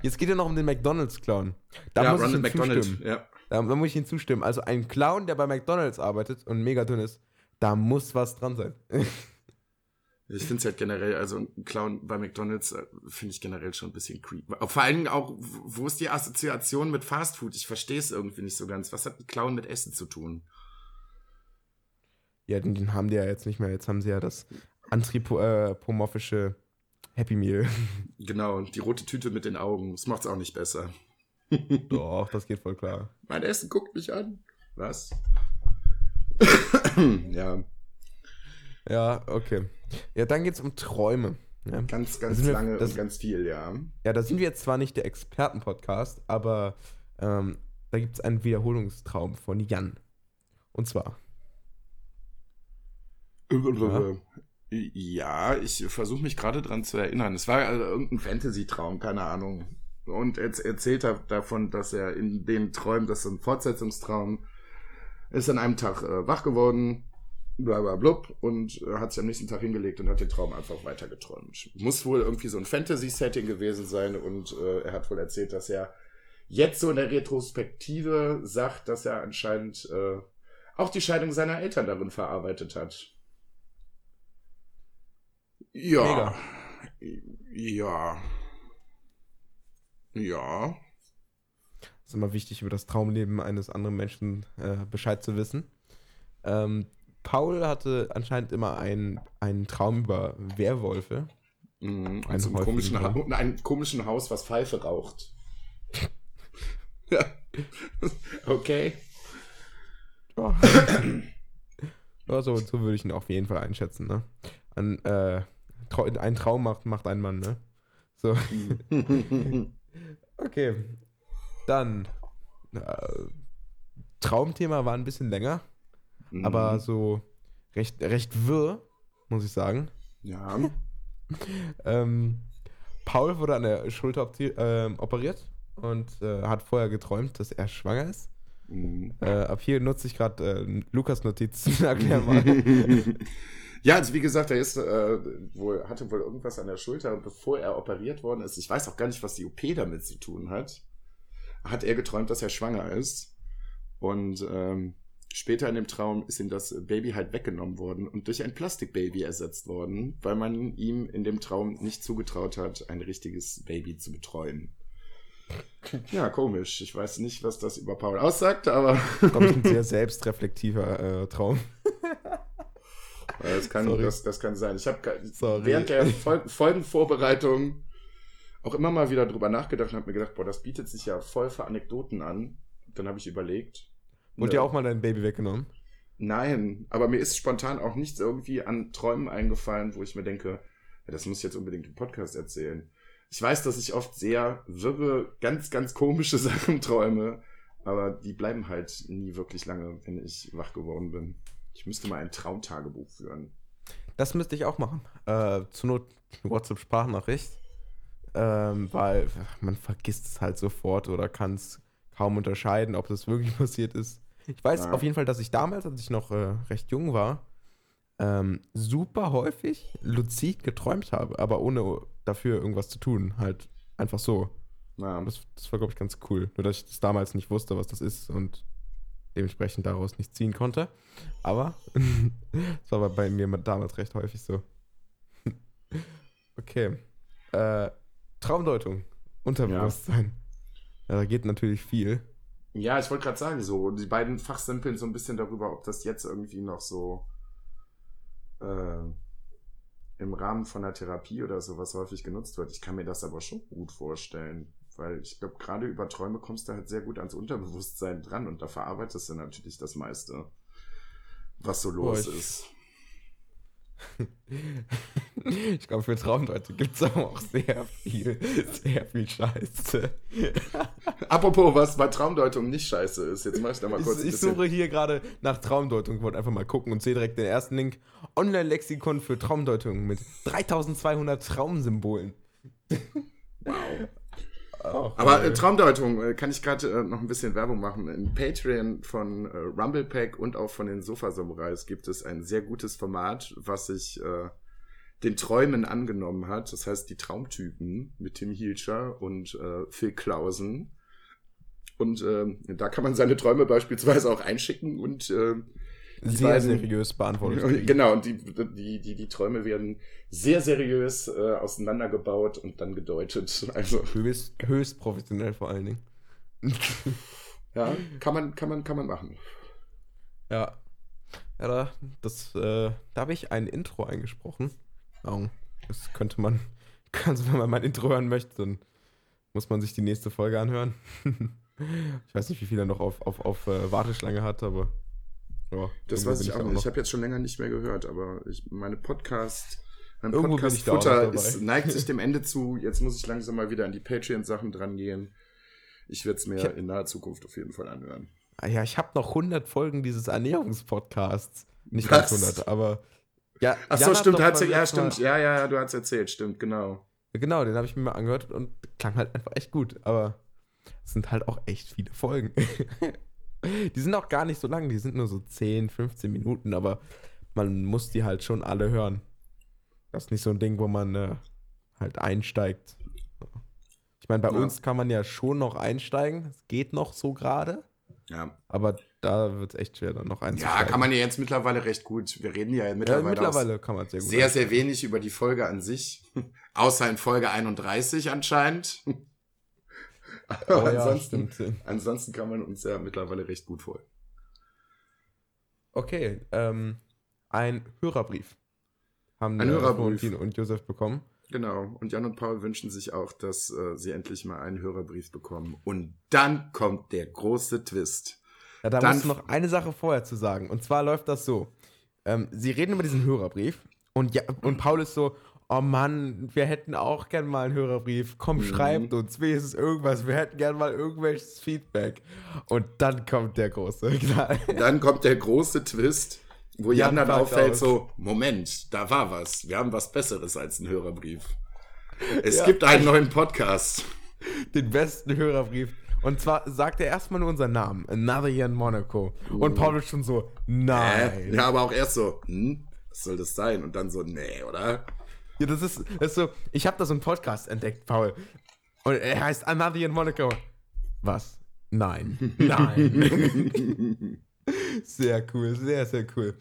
Jetzt geht ja noch um den McDonalds-Clown. Da ja, muss ich Ronald ihm McDonald. zustimmen. Ja. Da, da muss ich ihm zustimmen. Also ein Clown, der bei McDonalds arbeitet und mega dünn ist, da muss was dran sein. Ich finde es halt generell, also ein Clown bei McDonalds äh, finde ich generell schon ein bisschen creepy. Vor allem auch, wo ist die Assoziation mit Fast Food? Ich verstehe es irgendwie nicht so ganz. Was hat ein Clown mit Essen zu tun? Ja, den, den haben die ja jetzt nicht mehr. Jetzt haben sie ja das anthropomorphische Happy Meal. Genau, die rote Tüte mit den Augen. Das macht's auch nicht besser. Doch, das geht voll klar. Mein Essen guckt mich an. Was? ja, Ja, okay. Ja, dann geht's um Träume. Ja, ganz, ganz sind wir- lange das- und ganz viel, ja. ja da sind wir jetzt zwar nicht der Experten-Podcast, aber ähm, da gibt's einen Wiederholungstraum von Jan. Und zwar, Ja, ich versuche mich gerade dran zu erinnern. Es war also irgendein Fantasy-Traum, keine Ahnung. Und er erzählt er davon, dass er in den Träumen, das ist ein Fortsetzungstraum, ist an einem Tag äh, wach geworden, bla bla blub, und äh, hat sich am nächsten Tag hingelegt und hat den Traum einfach weitergeträumt. Muss wohl irgendwie so ein Fantasy-Setting gewesen sein und äh, er hat wohl erzählt, dass er jetzt so in der Retrospektive sagt, dass er anscheinend äh, auch die Scheidung seiner Eltern darin verarbeitet hat. Ja. Ja. Ja. ist immer wichtig, über das Traumleben eines anderen Menschen äh, Bescheid zu wissen. Ähm, Paul hatte anscheinend immer einen, einen Traum über Werwölfe. Mhm. Ein Und so komischen, ha einem komischen Haus, was Pfeife raucht. ja. Okay. Ja. ja, so, würde ich ihn auf jeden Fall einschätzen, ne? Ein, äh, ein Traum macht, macht ein Mann, ne? So, okay. Dann, äh, Traumthema war ein bisschen länger, aber Mhm. so recht, recht wirr, muss ich sagen. Ja. Ähm, Paul wurde an der Schulter opti- ähm, operiert und äh, hat vorher geträumt, dass er schwanger ist. Mhm. Äh, ab hier nutze ich gerade äh, Lukas Notizen. Erklär mal. Ja, also wie gesagt, er ist äh, wohl, hatte wohl irgendwas an der Schulter, bevor er operiert worden ist. Ich weiß auch gar nicht, was die OP damit zu tun hat. Hat er geträumt, dass er schwanger ist. Und ähm, später in dem Traum ist ihm das Baby halt weggenommen worden und durch ein Plastikbaby ersetzt worden, weil man ihm in dem Traum nicht zugetraut hat, ein richtiges Baby zu betreuen. Ja, komisch. Ich weiß nicht, was das über Paul aussagt, aber Glaube ich, ein sehr selbstreflektiver äh, Traum. Das kann, das, das kann sein. Ich habe während der Fol Folgenvorbereitung auch immer mal wieder drüber nachgedacht und habe mir gedacht, boah, das bietet sich ja voll für Anekdoten an. Dann habe ich überlegt. Wurde ne, dir auch mal dein Baby weggenommen? Nein, aber mir ist spontan auch nichts irgendwie an Träumen eingefallen, wo ich mir denke, ja, das muss ich jetzt unbedingt im Podcast erzählen. Ich weiß, dass ich oft sehr wirre, ganz, ganz komische Sachen träume, aber die bleiben halt nie wirklich lange, wenn ich wach geworden bin. Ich müsste mal ein Traumtagebuch führen. Das müsste ich auch machen. Äh, zur Not WhatsApp-Sprachnachricht. Ähm, weil man vergisst es halt sofort oder kann es kaum unterscheiden, ob das wirklich passiert ist. Ich weiß Ja. auf jeden Fall, dass ich damals, als ich noch äh, recht jung war, ähm, super häufig luzid geträumt habe, aber ohne dafür irgendwas zu tun. Halt einfach so. Ja. Das, das war, glaube ich, ganz cool. Nur, dass ich das damals nicht wusste, was das ist und dementsprechend daraus nicht ziehen konnte. Aber das war bei mir damals recht häufig so. okay. Äh, Traumdeutung. Unterbewusstsein. Ja. da geht natürlich viel. Ja, ich wollte gerade sagen, so, die beiden fachsimpeln so ein bisschen darüber, ob das jetzt irgendwie noch so äh, im Rahmen von der Therapie oder sowas häufig genutzt wird. Ich kann mir das aber schon gut vorstellen, weil ich glaube, gerade über Träume kommst du halt sehr gut ans Unterbewusstsein dran und da verarbeitest du natürlich das meiste, was so los Boah, ist. ich glaube, für Traumdeutung gibt es aber auch sehr viel, sehr viel Scheiße. Apropos, was bei Traumdeutung nicht scheiße ist, jetzt mach ich da mal kurz Ich, ich suche hier gerade nach Traumdeutung, wollte einfach mal gucken und sehe direkt den ersten Link. Online-Lexikon für Traumdeutung mit 3200 Traumsymbolen. Wow. Oh, Aber äh, äh, Traumdeutung äh, kann ich gerade äh, noch ein bisschen Werbung machen. Im Patreon von äh, Rumblepack und auch von den Sofa Samurais gibt es ein sehr gutes Format, was sich äh, den Träumen angenommen hat. Das heißt, die Traumtypen mit Tim Hilscher und äh, Phil Klausen. Und äh, da kann man seine Träume beispielsweise auch einschicken und äh, sehr seriös beantwortet. Genau, und die, die, die, die Träume werden sehr seriös äh, auseinandergebaut und dann gedeutet. Also höchst, höchst professionell vor allen Dingen. ja, kann man, kann man, kann man machen. Ja. Ja, da, das, äh, da habe ich ein Intro eingesprochen. Oh, das könnte man, also wenn man mein Intro hören möchte, dann muss man sich die nächste Folge anhören. ich weiß nicht, wie viel er noch auf, auf, auf äh, Warteschlange hat, aber ja, das weiß ich auch nicht. Ich habe jetzt schon länger nicht mehr gehört, aber ich, meine Podcast, mein Podcast-Futter neigt sich dem Ende zu. Jetzt muss ich langsam mal wieder an die Patreon-Sachen dran gehen. Ich werde es mir hab, in naher Zukunft auf jeden Fall anhören. Ah ja, ich habe noch 100 Folgen dieses Ernährungspodcasts. Nicht ganz 100, aber ja, Ach so, stimmt, hat ja, stimmt. Ja, ja, ja, du hast erzählt, stimmt, genau. Genau, den habe ich mir mal angehört und klang halt einfach echt gut, aber es sind halt auch echt viele Folgen. die sind auch gar nicht so lang, die sind nur so 10, 15 Minuten, aber man muss die halt schon alle hören. Das ist nicht so ein Ding, wo man äh, halt einsteigt. Ich meine, bei ja. uns kann man ja schon noch einsteigen. Es geht noch so gerade. Ja. Aber da wird es echt schwer, dann noch einzusteigen. Ja, kann man ja jetzt mittlerweile recht gut. Wir reden ja mittlerweile, ja, mittlerweile kann man sehr gut. Sehr, sehr wenig über die Folge an sich. Außer in Folge 31 anscheinend. Aber oh, ansonsten, ja, ansonsten kann man uns ja mittlerweile recht gut folgen. Okay, ähm, ein Hörerbrief haben ein Hörerbrief. und Josef bekommen. Genau. Und Jan und Paul wünschen sich auch, dass äh, sie endlich mal einen Hörerbrief bekommen. Und dann kommt der große Twist. Ja, da muss noch eine Sache vorher zu sagen. Und zwar läuft das so. Ähm, sie reden über diesen Hörerbrief und, ja, und Paul ist so, oh Mann, wir hätten auch gern mal einen Hörerbrief. Komm, mhm. schreibt uns wenigstens irgendwas. Wir hätten gern mal irgendwelches Feedback. Und dann kommt der große Knall. Dann kommt der große Twist wo Jan, Jan dann auffällt, aus. so, Moment, da war was. Wir haben was Besseres als ein Hörerbrief. Es ja. gibt einen neuen Podcast. Den besten Hörerbrief. Und zwar sagt er erstmal nur unseren Namen. Another Year in Monaco. Uh. Und Paul ist schon so, nein. Äh, ja, aber auch erst so, hm, was soll das sein? Und dann so, nee, oder? Ja, das ist, das ist so, ich habe da so einen Podcast entdeckt, Paul. Und er heißt Another in Monaco. Was? Nein. Nein. sehr cool, sehr, sehr cool.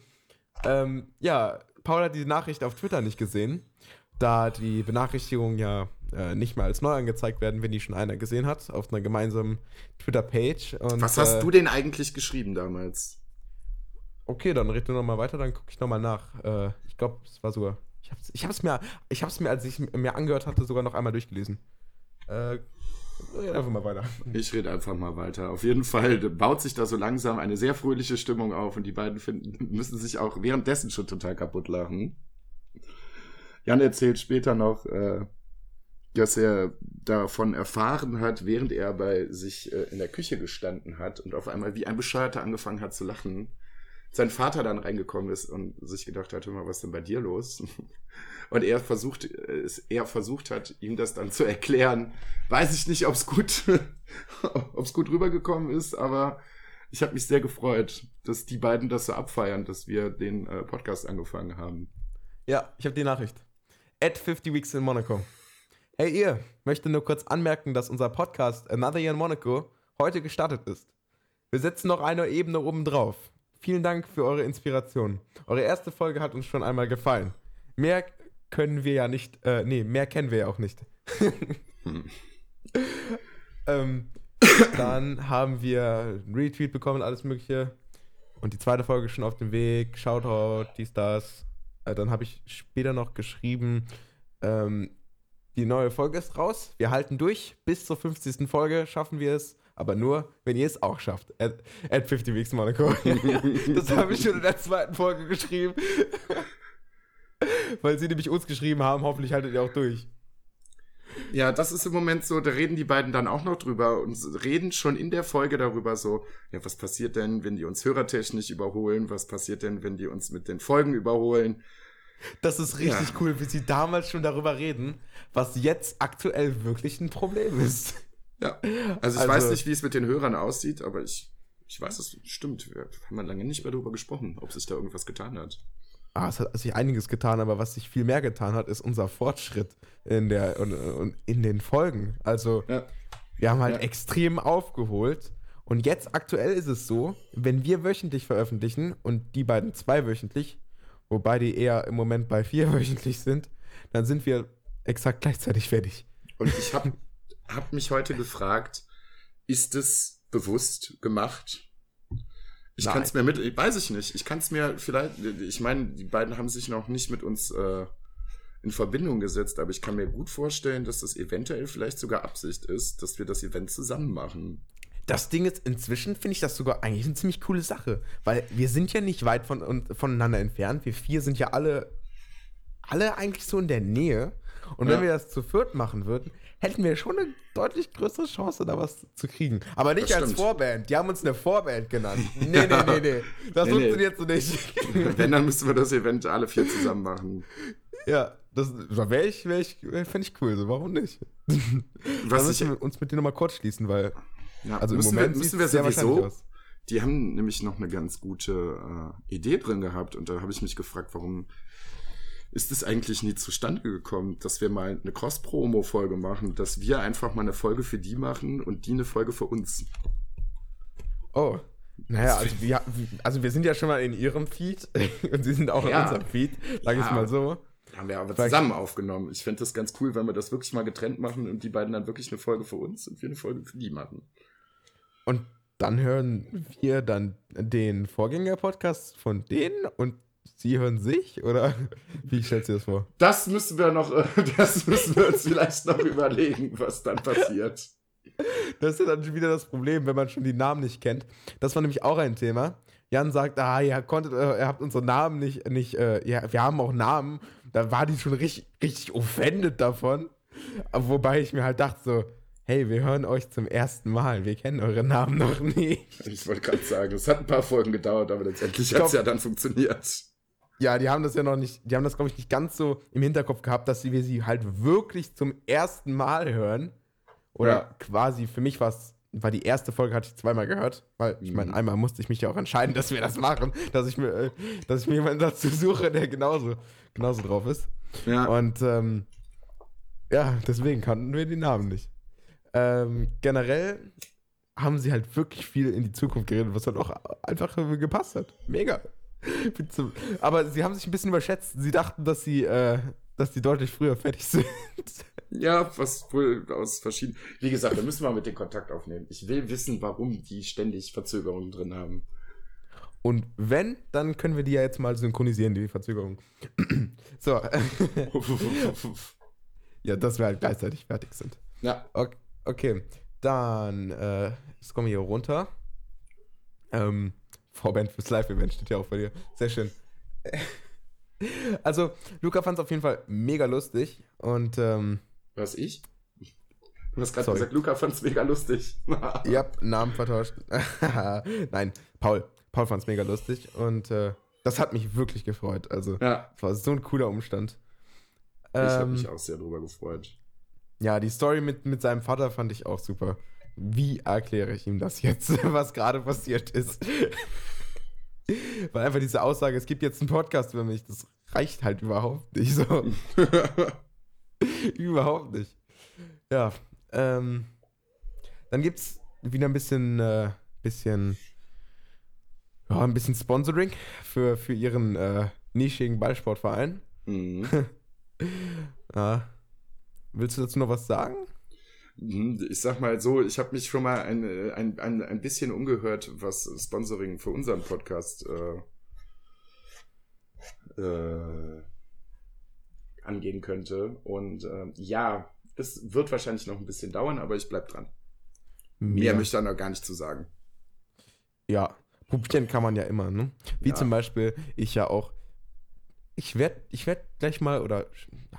Ähm, ja, Paul hat die Nachricht auf Twitter nicht gesehen, da die Benachrichtigungen ja äh, nicht mehr als neu angezeigt werden, wenn die schon einer gesehen hat, auf einer gemeinsamen Twitter-Page. Was hast äh, du denn eigentlich geschrieben damals? Okay, dann red du nochmal weiter, dann gucke ich nochmal nach. Äh, ich glaube, es war sogar. Ich habe es ich hab's mir, ich hab's mir, als ich mir angehört hatte, sogar noch einmal durchgelesen. Äh, Red einfach mal weiter. Ich rede einfach mal weiter. Auf jeden Fall baut sich da so langsam eine sehr fröhliche Stimmung auf und die beiden finden, müssen sich auch währenddessen schon total kaputt lachen. Jan erzählt später noch, äh, dass er davon erfahren hat, während er bei sich äh, in der Küche gestanden hat und auf einmal wie ein Bescheuerter angefangen hat zu lachen. Sein Vater dann reingekommen ist und sich gedacht hat, hör mal, was ist denn bei dir los? und er versucht, äh, er versucht hat, ihm das dann zu erklären. Weiß ich nicht, ob es gut, gut rübergekommen ist, aber ich habe mich sehr gefreut, dass die beiden das so abfeiern, dass wir den äh, Podcast angefangen haben. Ja, ich habe die Nachricht. At 50 Weeks in Monaco. Hey ihr, möchte nur kurz anmerken, dass unser Podcast Another Year in Monaco heute gestartet ist. Wir setzen noch eine Ebene oben drauf. Vielen Dank für eure Inspiration. Eure erste Folge hat uns schon einmal gefallen. Mehr können wir ja nicht, äh, nee, mehr kennen wir ja auch nicht. ähm, dann haben wir einen Retweet bekommen, alles Mögliche. Und die zweite Folge schon auf dem Weg. Shoutout, dies, das. Äh, dann habe ich später noch geschrieben, ähm, die neue Folge ist raus. Wir halten durch. Bis zur 50. Folge schaffen wir es. Aber nur, wenn ihr es auch schafft. At, at 50 Weeks Monaco. das habe ich schon in der zweiten Folge geschrieben. Weil sie nämlich uns geschrieben haben, hoffentlich haltet ihr auch durch. Ja, das ist im Moment so, da reden die beiden dann auch noch drüber und reden schon in der Folge darüber so, ja, was passiert denn, wenn die uns hörertechnisch überholen? Was passiert denn, wenn die uns mit den Folgen überholen? Das ist richtig ja. cool, wie sie damals schon darüber reden, was jetzt aktuell wirklich ein Problem ist. Ja, also ich also, weiß nicht, wie es mit den Hörern aussieht, aber ich, ich weiß, es stimmt. Wir haben lange nicht mehr darüber gesprochen, ob sich da irgendwas getan hat. ah, es hat sich einiges getan, aber was sich viel mehr getan hat, ist unser Fortschritt in, der, und, und in den Folgen. Also, Ja. wir haben halt Ja. extrem aufgeholt. Und jetzt aktuell ist es so, wenn wir wöchentlich veröffentlichen und die beiden zweiwöchentlich, wobei die eher im Moment bei vier wöchentlich sind, dann sind wir exakt gleichzeitig fertig. Und ich habe hab mich heute gefragt, ist es bewusst gemacht? Ich kann es mir mit, ich weiß ich nicht. Ich kann es mir vielleicht, ich meine, die beiden haben sich noch nicht mit uns äh, in Verbindung gesetzt, aber ich kann mir gut vorstellen, dass das eventuell vielleicht sogar Absicht ist, dass wir das Event zusammen machen. Das Ding ist, inzwischen finde ich das sogar eigentlich eine ziemlich coole Sache, weil wir sind ja nicht weit von, und, voneinander entfernt. Wir vier sind ja alle, alle eigentlich so in der Nähe. Und wenn Ja. wir das zu viert machen würden, hätten wir schon eine deutlich größere Chance, da was zu kriegen. Aber nicht als. Vorband. Die haben uns eine Vorband genannd. Nee, nee, nee, nee. Das Nee, nee. funktioniert so nicht. Wenn, dann müssten wir das Event alle vier zusammen machen. ja, das wäre ich, wär ich, fände ich cool. So, warum nicht? Was Dann ich, müssen wir uns mit dir nochmal kurz schließen, weil ja, also im müssen Moment wir, müssen wir sehr sowieso, aus. die haben nämlich noch eine ganz gute äh, Idee drin gehabt und da habe ich mich gefragt, warum ist es eigentlich nie zustande gekommen, dass wir mal eine Cross-Promo-Folge machen, dass wir einfach mal eine Folge für die machen und die eine Folge für uns. Oh. Naja, also wir, also wir sind ja schon mal in ihrem Feed und sie sind auch in Ja. unserem Feed, sag ich Ja. mal so. Haben wir aber Vielleicht- zusammen aufgenommen. Ich fände das ganz cool, wenn wir das wirklich mal getrennt machen und die beiden dann wirklich eine Folge für uns und wir eine Folge für die machen. Und dann hören wir dann den Vorgänger-Podcast von denen und sie hören sich? Oder wie stellst du dir das vor? Das müssen wir noch, äh, das müssen wir uns vielleicht noch überlegen, was dann passiert. Das ist ja dann wieder das Problem, wenn man schon die Namen nicht kennt. Das war nämlich auch ein Thema. Jan sagt, ah, ihr konntet, äh, ihr habt unsere Namen nicht, nicht äh, ja, wir haben auch Namen. Da war die schon richtig, richtig offended davon. Wobei ich mir halt dachte so, hey, wir hören euch zum ersten Mal, wir kennen eure Namen noch nicht. Ich wollte gerade sagen, es hat ein paar Folgen gedauert, aber letztendlich hat es ja dann funktioniert. Ja, die haben das ja noch nicht, die haben das, glaube ich, nicht ganz so im Hinterkopf gehabt, dass wir sie halt wirklich zum ersten Mal hören. Oder Ja. quasi, für mich war es, war die erste Folge, hatte ich zweimal gehört. Weil, ich meine, Mhm. einmal musste ich mich ja auch entscheiden, dass wir das machen, dass ich mir, äh, dass ich mir jemanden dazu suche, der genauso, genauso drauf ist. Ja, Und ähm, ja, deswegen kannten wir die Namen nicht. Ähm, generell haben sie halt wirklich viel in die Zukunft geredet, was halt auch einfach gepasst hat. Mega. Aber sie haben sich ein bisschen überschätzt. Sie dachten, dass sie, äh, dass die deutlich früher fertig sind. ja, was wohl aus verschiedenen. Wie gesagt, da müssen wir mit den Kontakt aufnehmen. Ich will wissen, warum die ständig Verzögerungen drin haben. Und wenn, dann können wir die ja jetzt mal synchronisieren, die Verzögerung. so. ja, dass wir halt gleichzeitig fertig sind. ja, Ok- Okay, dann äh, jetzt kommen wir hier runter. Ähm, Vorband fürs Live-Event steht ja auch bei dir. Sehr schön. Also, Luca fand es auf jeden Fall mega lustig und ähm, was ich? Du hast gerade gesagt, Luca fand es mega lustig. habt Namen vertauscht. Nein, Paul. Paul fand es mega lustig und äh, das hat mich wirklich gefreut. Also, ja, es war so ein cooler Umstand. ich habe Ähm, mich auch sehr drüber gefreut. Ja, die Story mit, mit seinem Vater fand ich auch super. Wie erkläre ich ihm das jetzt, was gerade passiert ist? Weil einfach diese Aussage, es gibt jetzt einen Podcast über mich, das reicht halt überhaupt nicht so. überhaupt nicht. Ja, ähm, dann gibt's wieder ein bisschen, äh, bisschen, ja, ein bisschen Sponsoring für, für ihren äh, nischigen Ballsportverein. Mhm. Ja. Willst du dazu noch was sagen? Mhm, Ich sag mal so, ich habe mich schon mal ein, äh, ein, ein, ein bisschen umgehört, was Sponsoring für unseren Podcast äh, äh, angehen könnte. Und äh, ja, es wird wahrscheinlich noch ein bisschen dauern, aber ich bleib dran. Mehr möchte ich da noch gar nicht zu sagen. Ja, probieren kann man ja immer, ne? Wie Ja. zum Beispiel ich ja auch. Ich werde ich werd gleich mal, oder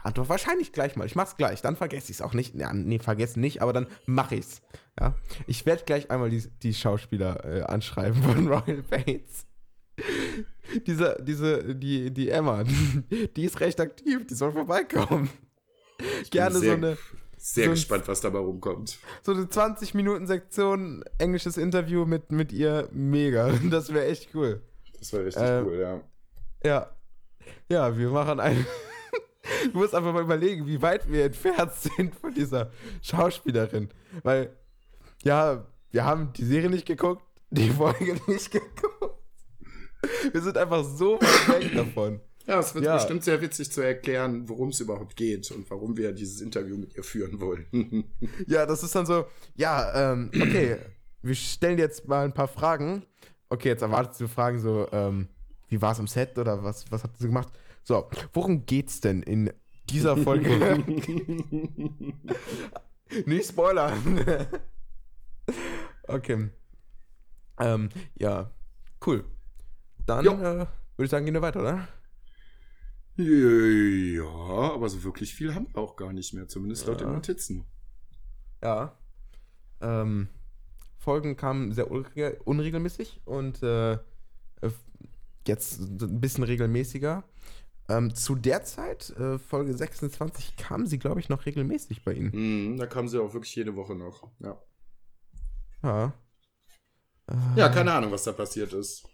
ja, doch wahrscheinlich gleich mal. Ich mach's gleich, dann vergesse ich's auch nicht. Ja, nee, vergessen nicht, aber dann mach ich's. Ja? Ich werde gleich einmal die, die Schauspieler äh, anschreiben von Royal Bates. diese, diese, die, die Emma, die, ist recht aktiv, die soll vorbeikommen. Gerne so sehr, eine, Sehr so ein- gespannt, was dabei rumkommt. so eine 20-Minuten-Sektion, englisches Interview mit, mit ihr, mega. Das wäre echt cool. Das war richtig Äh, cool, ja. Ja. Ja, wir machen ein. du musst einfach mal überlegen, wie weit wir entfernt sind von dieser Schauspielerin. Weil, ja, wir haben die Serie nicht geguckt, die Folge nicht geguckt. Wir sind einfach so weit weg davon. Ja, es wird Ja. bestimmt sehr witzig zu erklären, worum es überhaupt geht und warum wir dieses Interview mit ihr führen wollen. Ja, das ist dann so, ja, ähm, okay, wir stellen jetzt mal ein paar Fragen. Okay, jetzt erwartet du Fragen so, ähm, wie war es am Set oder was, was habt ihr gemacht? So, worum geht's denn in dieser Folge? Nicht spoilern. okay. Ähm, ja, cool. Dann äh, würde ich sagen, gehen wir weiter, oder? ja, aber so wirklich viel haben wir auch gar nicht mehr, zumindest laut den Ja. Notizen. Ja. Ähm, Folgen kamen sehr unre- unregelmäßig und äh, jetzt ein bisschen regelmäßiger. Ähm, zu der Zeit, äh, Folge 26, kam sie, glaube ich, noch regelmäßig bei Ihnen. Mhm, da kam sie auch wirklich jede Woche noch. Ja. Ja. Äh, ja, keine Ahnung, was da passiert ist.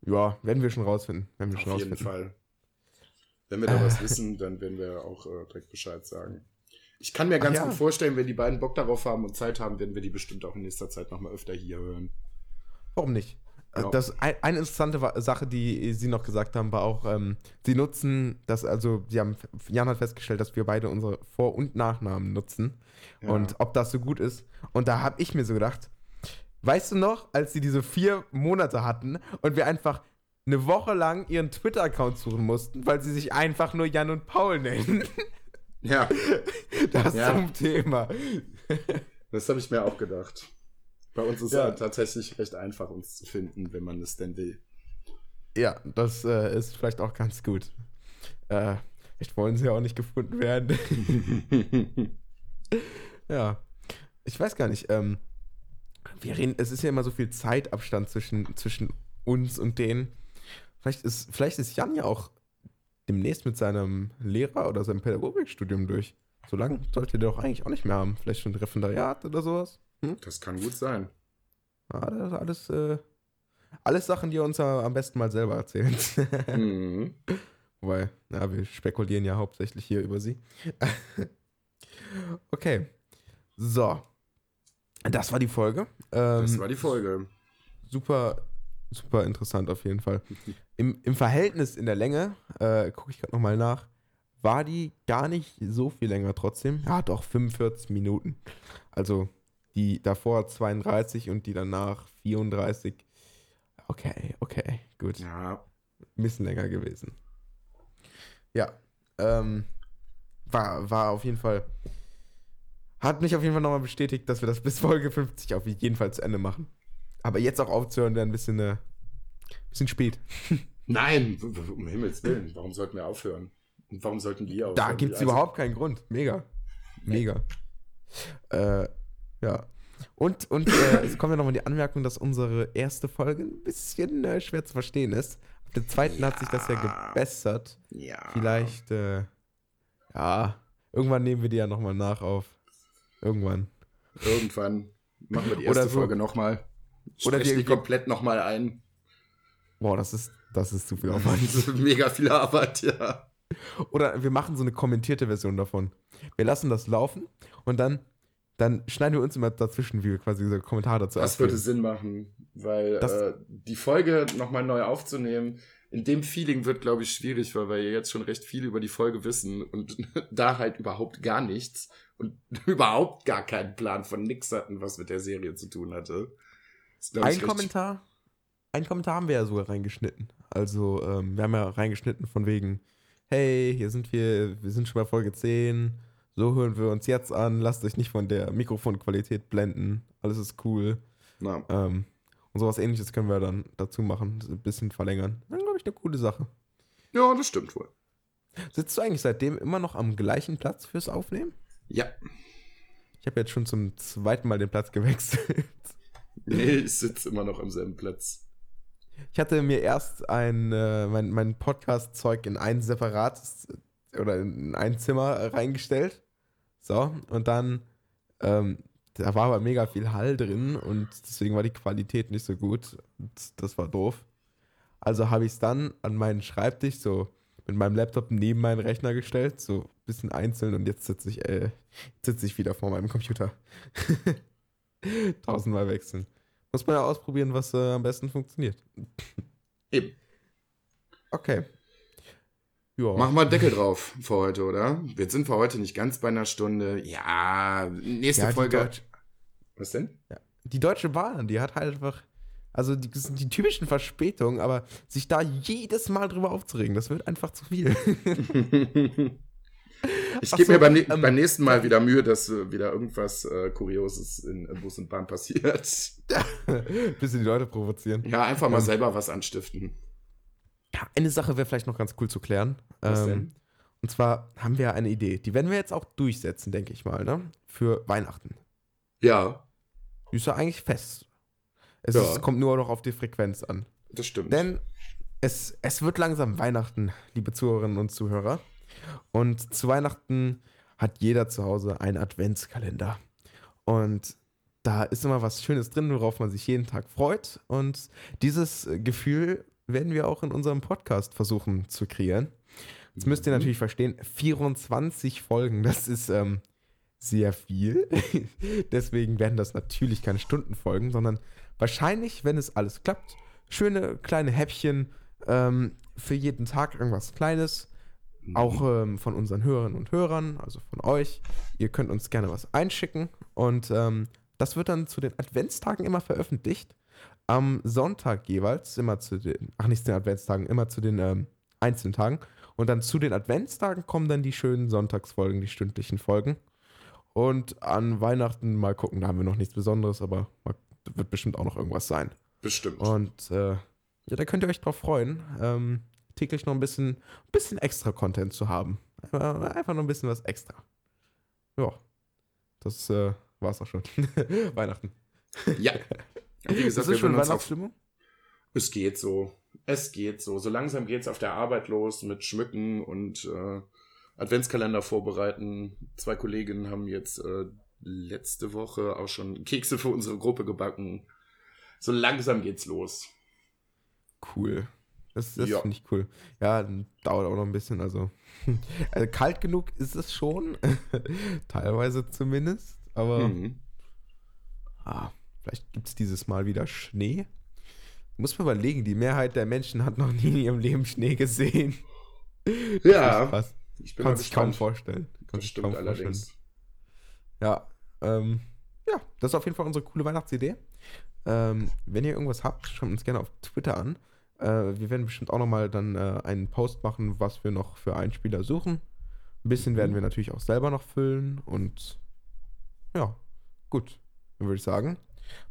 Ja, werden wir schon rausfinden. Werden wir Auf schon jeden rausfinden. Fall. Wenn wir da was wissen, dann werden wir auch äh, direkt Bescheid sagen. Ich kann mir ganz ja. gut vorstellen, wenn die beiden Bock darauf haben und Zeit haben, werden wir die bestimmt auch in nächster Zeit nochmal öfter hier hören. Warum nicht? Äh, Ja. Das, ein, eine interessante Sache, die Sie noch gesagt haben, war auch, ähm, Sie nutzen das, also Sie haben, Jan hat festgestellt, dass wir beide unsere Vor- und Nachnamen nutzen Ja. und ob das so gut ist. Und da habe ich mir so gedacht, weißt du noch, als Sie diese vier Monate hatten und wir einfach eine Woche lang Ihren Twitter-Account suchen mussten, weil Sie sich einfach nur Jan und Paul nennen. Ja, Das Ja. zum Thema. das habe ich mir auch gedacht. Bei uns ist Ja. ja tatsächlich recht einfach, uns zu finden, wenn man es denn will. Ja, das äh, ist vielleicht auch ganz gut. Äh, vielleicht wollen sie ja auch nicht gefunden werden. ja. Ich weiß gar nicht. Ähm, wir reden, es ist ja immer so viel Zeitabstand zwischen, zwischen uns und denen. Vielleicht ist, vielleicht ist Jan ja auch demnächst mit seinem Lehrer oder seinem Pädagogikstudium durch. So lange sollte der doch eigentlich auch nicht mehr haben. Vielleicht schon Referendariat oder sowas. Das kann gut sein. Ja, das ist alles, äh, alles Sachen, die uns am besten mal selber erzählen. Mhm. Wobei, ja, wir spekulieren ja hauptsächlich hier über sie. okay. So. Das war die Folge. Ähm, Das war die Folge. super, super interessant auf jeden Fall. Im, im Verhältnis in der Länge, äh, gucke ich gerade nochmal nach, war die gar nicht so viel länger trotzdem. Ja, doch, 45 Minuten. Also die davor 32 und die danach 34. Okay, okay, gut. Ja, Ein bisschen länger gewesen. Ja. Ähm, war, war auf jeden Fall. Hat mich auf jeden Fall nochmal bestätigt, dass wir das bis Folge 50 auf jeden Fall zu Ende machen. Aber jetzt auch aufzuhören, wäre ein bisschen, äh, bisschen spät. Nein, um Himmels Willen. Warum sollten wir aufhören? Und warum sollten die aufhören? Da gibt es überhaupt keinen Grund. Mega. Mega. Äh, ja. Und, und äh, es kommt ja nochmal die Anmerkung, dass unsere erste Folge ein bisschen äh, schwer zu verstehen ist. Auf der zweiten hat sich das ja Ja. gebessert. Ja. Vielleicht, äh, ja, irgendwann nehmen wir die ja nochmal nach auf. Irgendwann. Irgendwann machen wir die erste so- Folge nochmal. Oder wir- die komplett nochmal ein. Boah, das ist, das ist zu viel Aufwand. Mega viel Arbeit, ja. Oder wir machen so eine kommentierte Version davon. Wir lassen das laufen und dann, dann schneiden wir uns immer dazwischen, wie wir quasi so Kommentare dazu Das würde. Sinn machen, weil äh, die Folge nochmal neu aufzunehmen, in dem Feeling wird, glaube ich, schwierig, weil wir ja jetzt schon recht viel über die Folge wissen und da halt überhaupt gar nichts und überhaupt gar keinen Plan von nix hatten, was mit der Serie zu tun hatte. Ein Kommentar, ein Kommentar haben wir ja sogar reingeschnitten. Also, ähm, wir haben ja reingeschnitten von wegen, hey, hier sind wir, wir sind schon bei Folge 10, so hören wir uns jetzt an, lasst euch nicht von der Mikrofonqualität blenden, alles ist cool. Na, Ähm, und sowas ähnliches können wir dann dazu machen, ein bisschen verlängern. Dann glaube ich eine coole Sache. ja, das stimmt wohl. Sitzt du eigentlich seitdem immer noch am gleichen Platz fürs Aufnehmen? Ja. Ich habe jetzt schon zum zweiten Mal den Platz gewechselt. Nee, ich sitze immer noch am selben Platz. Ich hatte mir erst ein, äh, mein, mein Podcast-Zeug in ein separates oder in ein Zimmer reingestellt. So, und dann, ähm, da war aber mega viel Hall drin und deswegen war die Qualität nicht so gut. Und das war doof. Also habe ich es dann an meinen Schreibtisch so mit meinem Laptop neben meinen Rechner gestellt, so ein bisschen einzeln und jetzt sitze ich, äh, sitze ich wieder vor meinem Computer. Tausendmal wechseln. Muss man ja ausprobieren, was äh, am besten funktioniert. Eben. Okay. Ja. Machen wir einen Deckel drauf für heute, oder? Jetzt sind wir heute nicht ganz bei einer Stunde. Ja, nächste Ja, Folge. Deutsch- Was denn? Die Deutsche Bahn, die hat halt einfach. Also, die, das sind die typischen Verspätungen, aber sich da jedes Mal drüber aufzuregen, das wird einfach zu viel. Ich gebe so, mir beim, ähm, beim nächsten Mal wieder Mühe, dass äh, wieder irgendwas äh, Kurioses in äh, Bus und Bahn passiert. Bisschen die Leute provozieren. Ja, einfach mal Ähm, selber was anstiften. Eine Sache wäre vielleicht noch ganz cool zu klären. Was Ähm, denn? Und zwar haben wir eine Idee. Die werden wir jetzt auch durchsetzen, denke ich mal, ne? Für Weihnachten. Ja, Die ist ja eigentlich fest. Es Ja. ist, kommt nur noch auf die Frequenz an. das stimmt. Denn es, es wird langsam Weihnachten, liebe Zuhörerinnen und Zuhörer. Und zu Weihnachten hat jeder zu Hause einen Adventskalender. Und da ist immer was Schönes drin, worauf man sich jeden Tag freut. Und dieses Gefühl werden wir auch in unserem Podcast versuchen zu kreieren. Jetzt müsst ihr Mhm. natürlich verstehen, 24 Folgen, das ist ähm, sehr viel. Deswegen werden das natürlich keine Stundenfolgen, sondern wahrscheinlich, wenn es alles klappt, schöne kleine Häppchen ähm, für jeden Tag, irgendwas Kleines. Mhm. Auch ähm, von unseren Hörerinnen und Hörern, also von euch. Ihr könnt uns gerne was einschicken und ähm, das wird dann zu den Adventstagen immer veröffentlicht. Am Sonntag jeweils, immer zu den, ach nicht zu den Adventstagen, immer zu den ähm, einzelnen Tagen. Und dann zu den Adventstagen kommen dann die schönen Sonntagsfolgen, die stündlichen Folgen. Und an Weihnachten mal gucken, da haben wir noch nichts Besonderes, aber wird bestimmt auch noch irgendwas sein. Bestimmt. Und äh, ja, da könnt ihr euch drauf freuen, ähm, täglich noch ein bisschen, bisschen extra Content zu haben. Einfach, einfach noch ein bisschen was extra. Ja, das äh, war's auch schon. Weihnachten. ja. Wie Ist gesagt, das wir schon Weihnachtsstimmung? es geht so. Es geht so. So langsam geht's auf der Arbeit los mit Schmücken und äh, Adventskalender vorbereiten. Zwei Kolleginnen haben jetzt äh, letzte Woche auch schon Kekse für unsere Gruppe gebacken. So langsam geht's los. Cool. Das, das Ja. finde ich cool. Ja, dann dauert auch noch ein bisschen. Also, also kalt genug ist es schon. Teilweise zumindest. Aber Mhm. ah, vielleicht gibt es dieses Mal wieder Schnee. Muss man überlegen, die Mehrheit der Menschen hat noch nie in ihrem Leben Schnee gesehen. Ja, Was? ich bin Kann sich kaum vorstellen. Kann Das sich stimmt kaum vorstellen. allerdings. Ja, ähm, ja, das ist auf jeden Fall unsere coole Weihnachtsidee. Ähm, wenn ihr irgendwas habt, schreibt uns gerne auf Twitter an. Äh, wir werden bestimmt auch nochmal dann äh, einen Post machen, was wir noch für Einspieler suchen. Ein bisschen werden wir natürlich auch selber noch füllen und ja, gut. Dann würde ich sagen,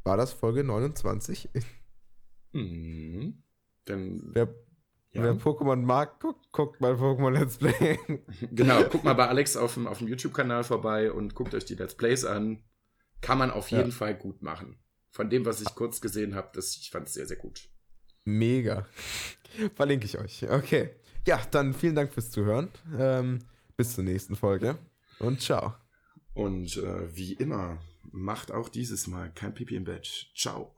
war das Folge 29. Mhm. Dann, Wer, ja. wer Pokémon mag, guckt, guckt mal Pokémon Let's Play. Genau, guckt mal bei Alex auf dem, auf dem YouTube-Kanal vorbei und guckt euch die Let's Plays an. Kann man auf Ja. jeden Fall gut machen. Von dem, was ich kurz gesehen habe, das, ich fand es sehr, sehr gut. Mega. Verlinke ich euch. Okay. Ja, dann vielen Dank fürs Zuhören. Ähm, bis zur nächsten Folge und ciao. Und äh, wie immer, macht auch dieses Mal kein Pipi im Bett. Ciao.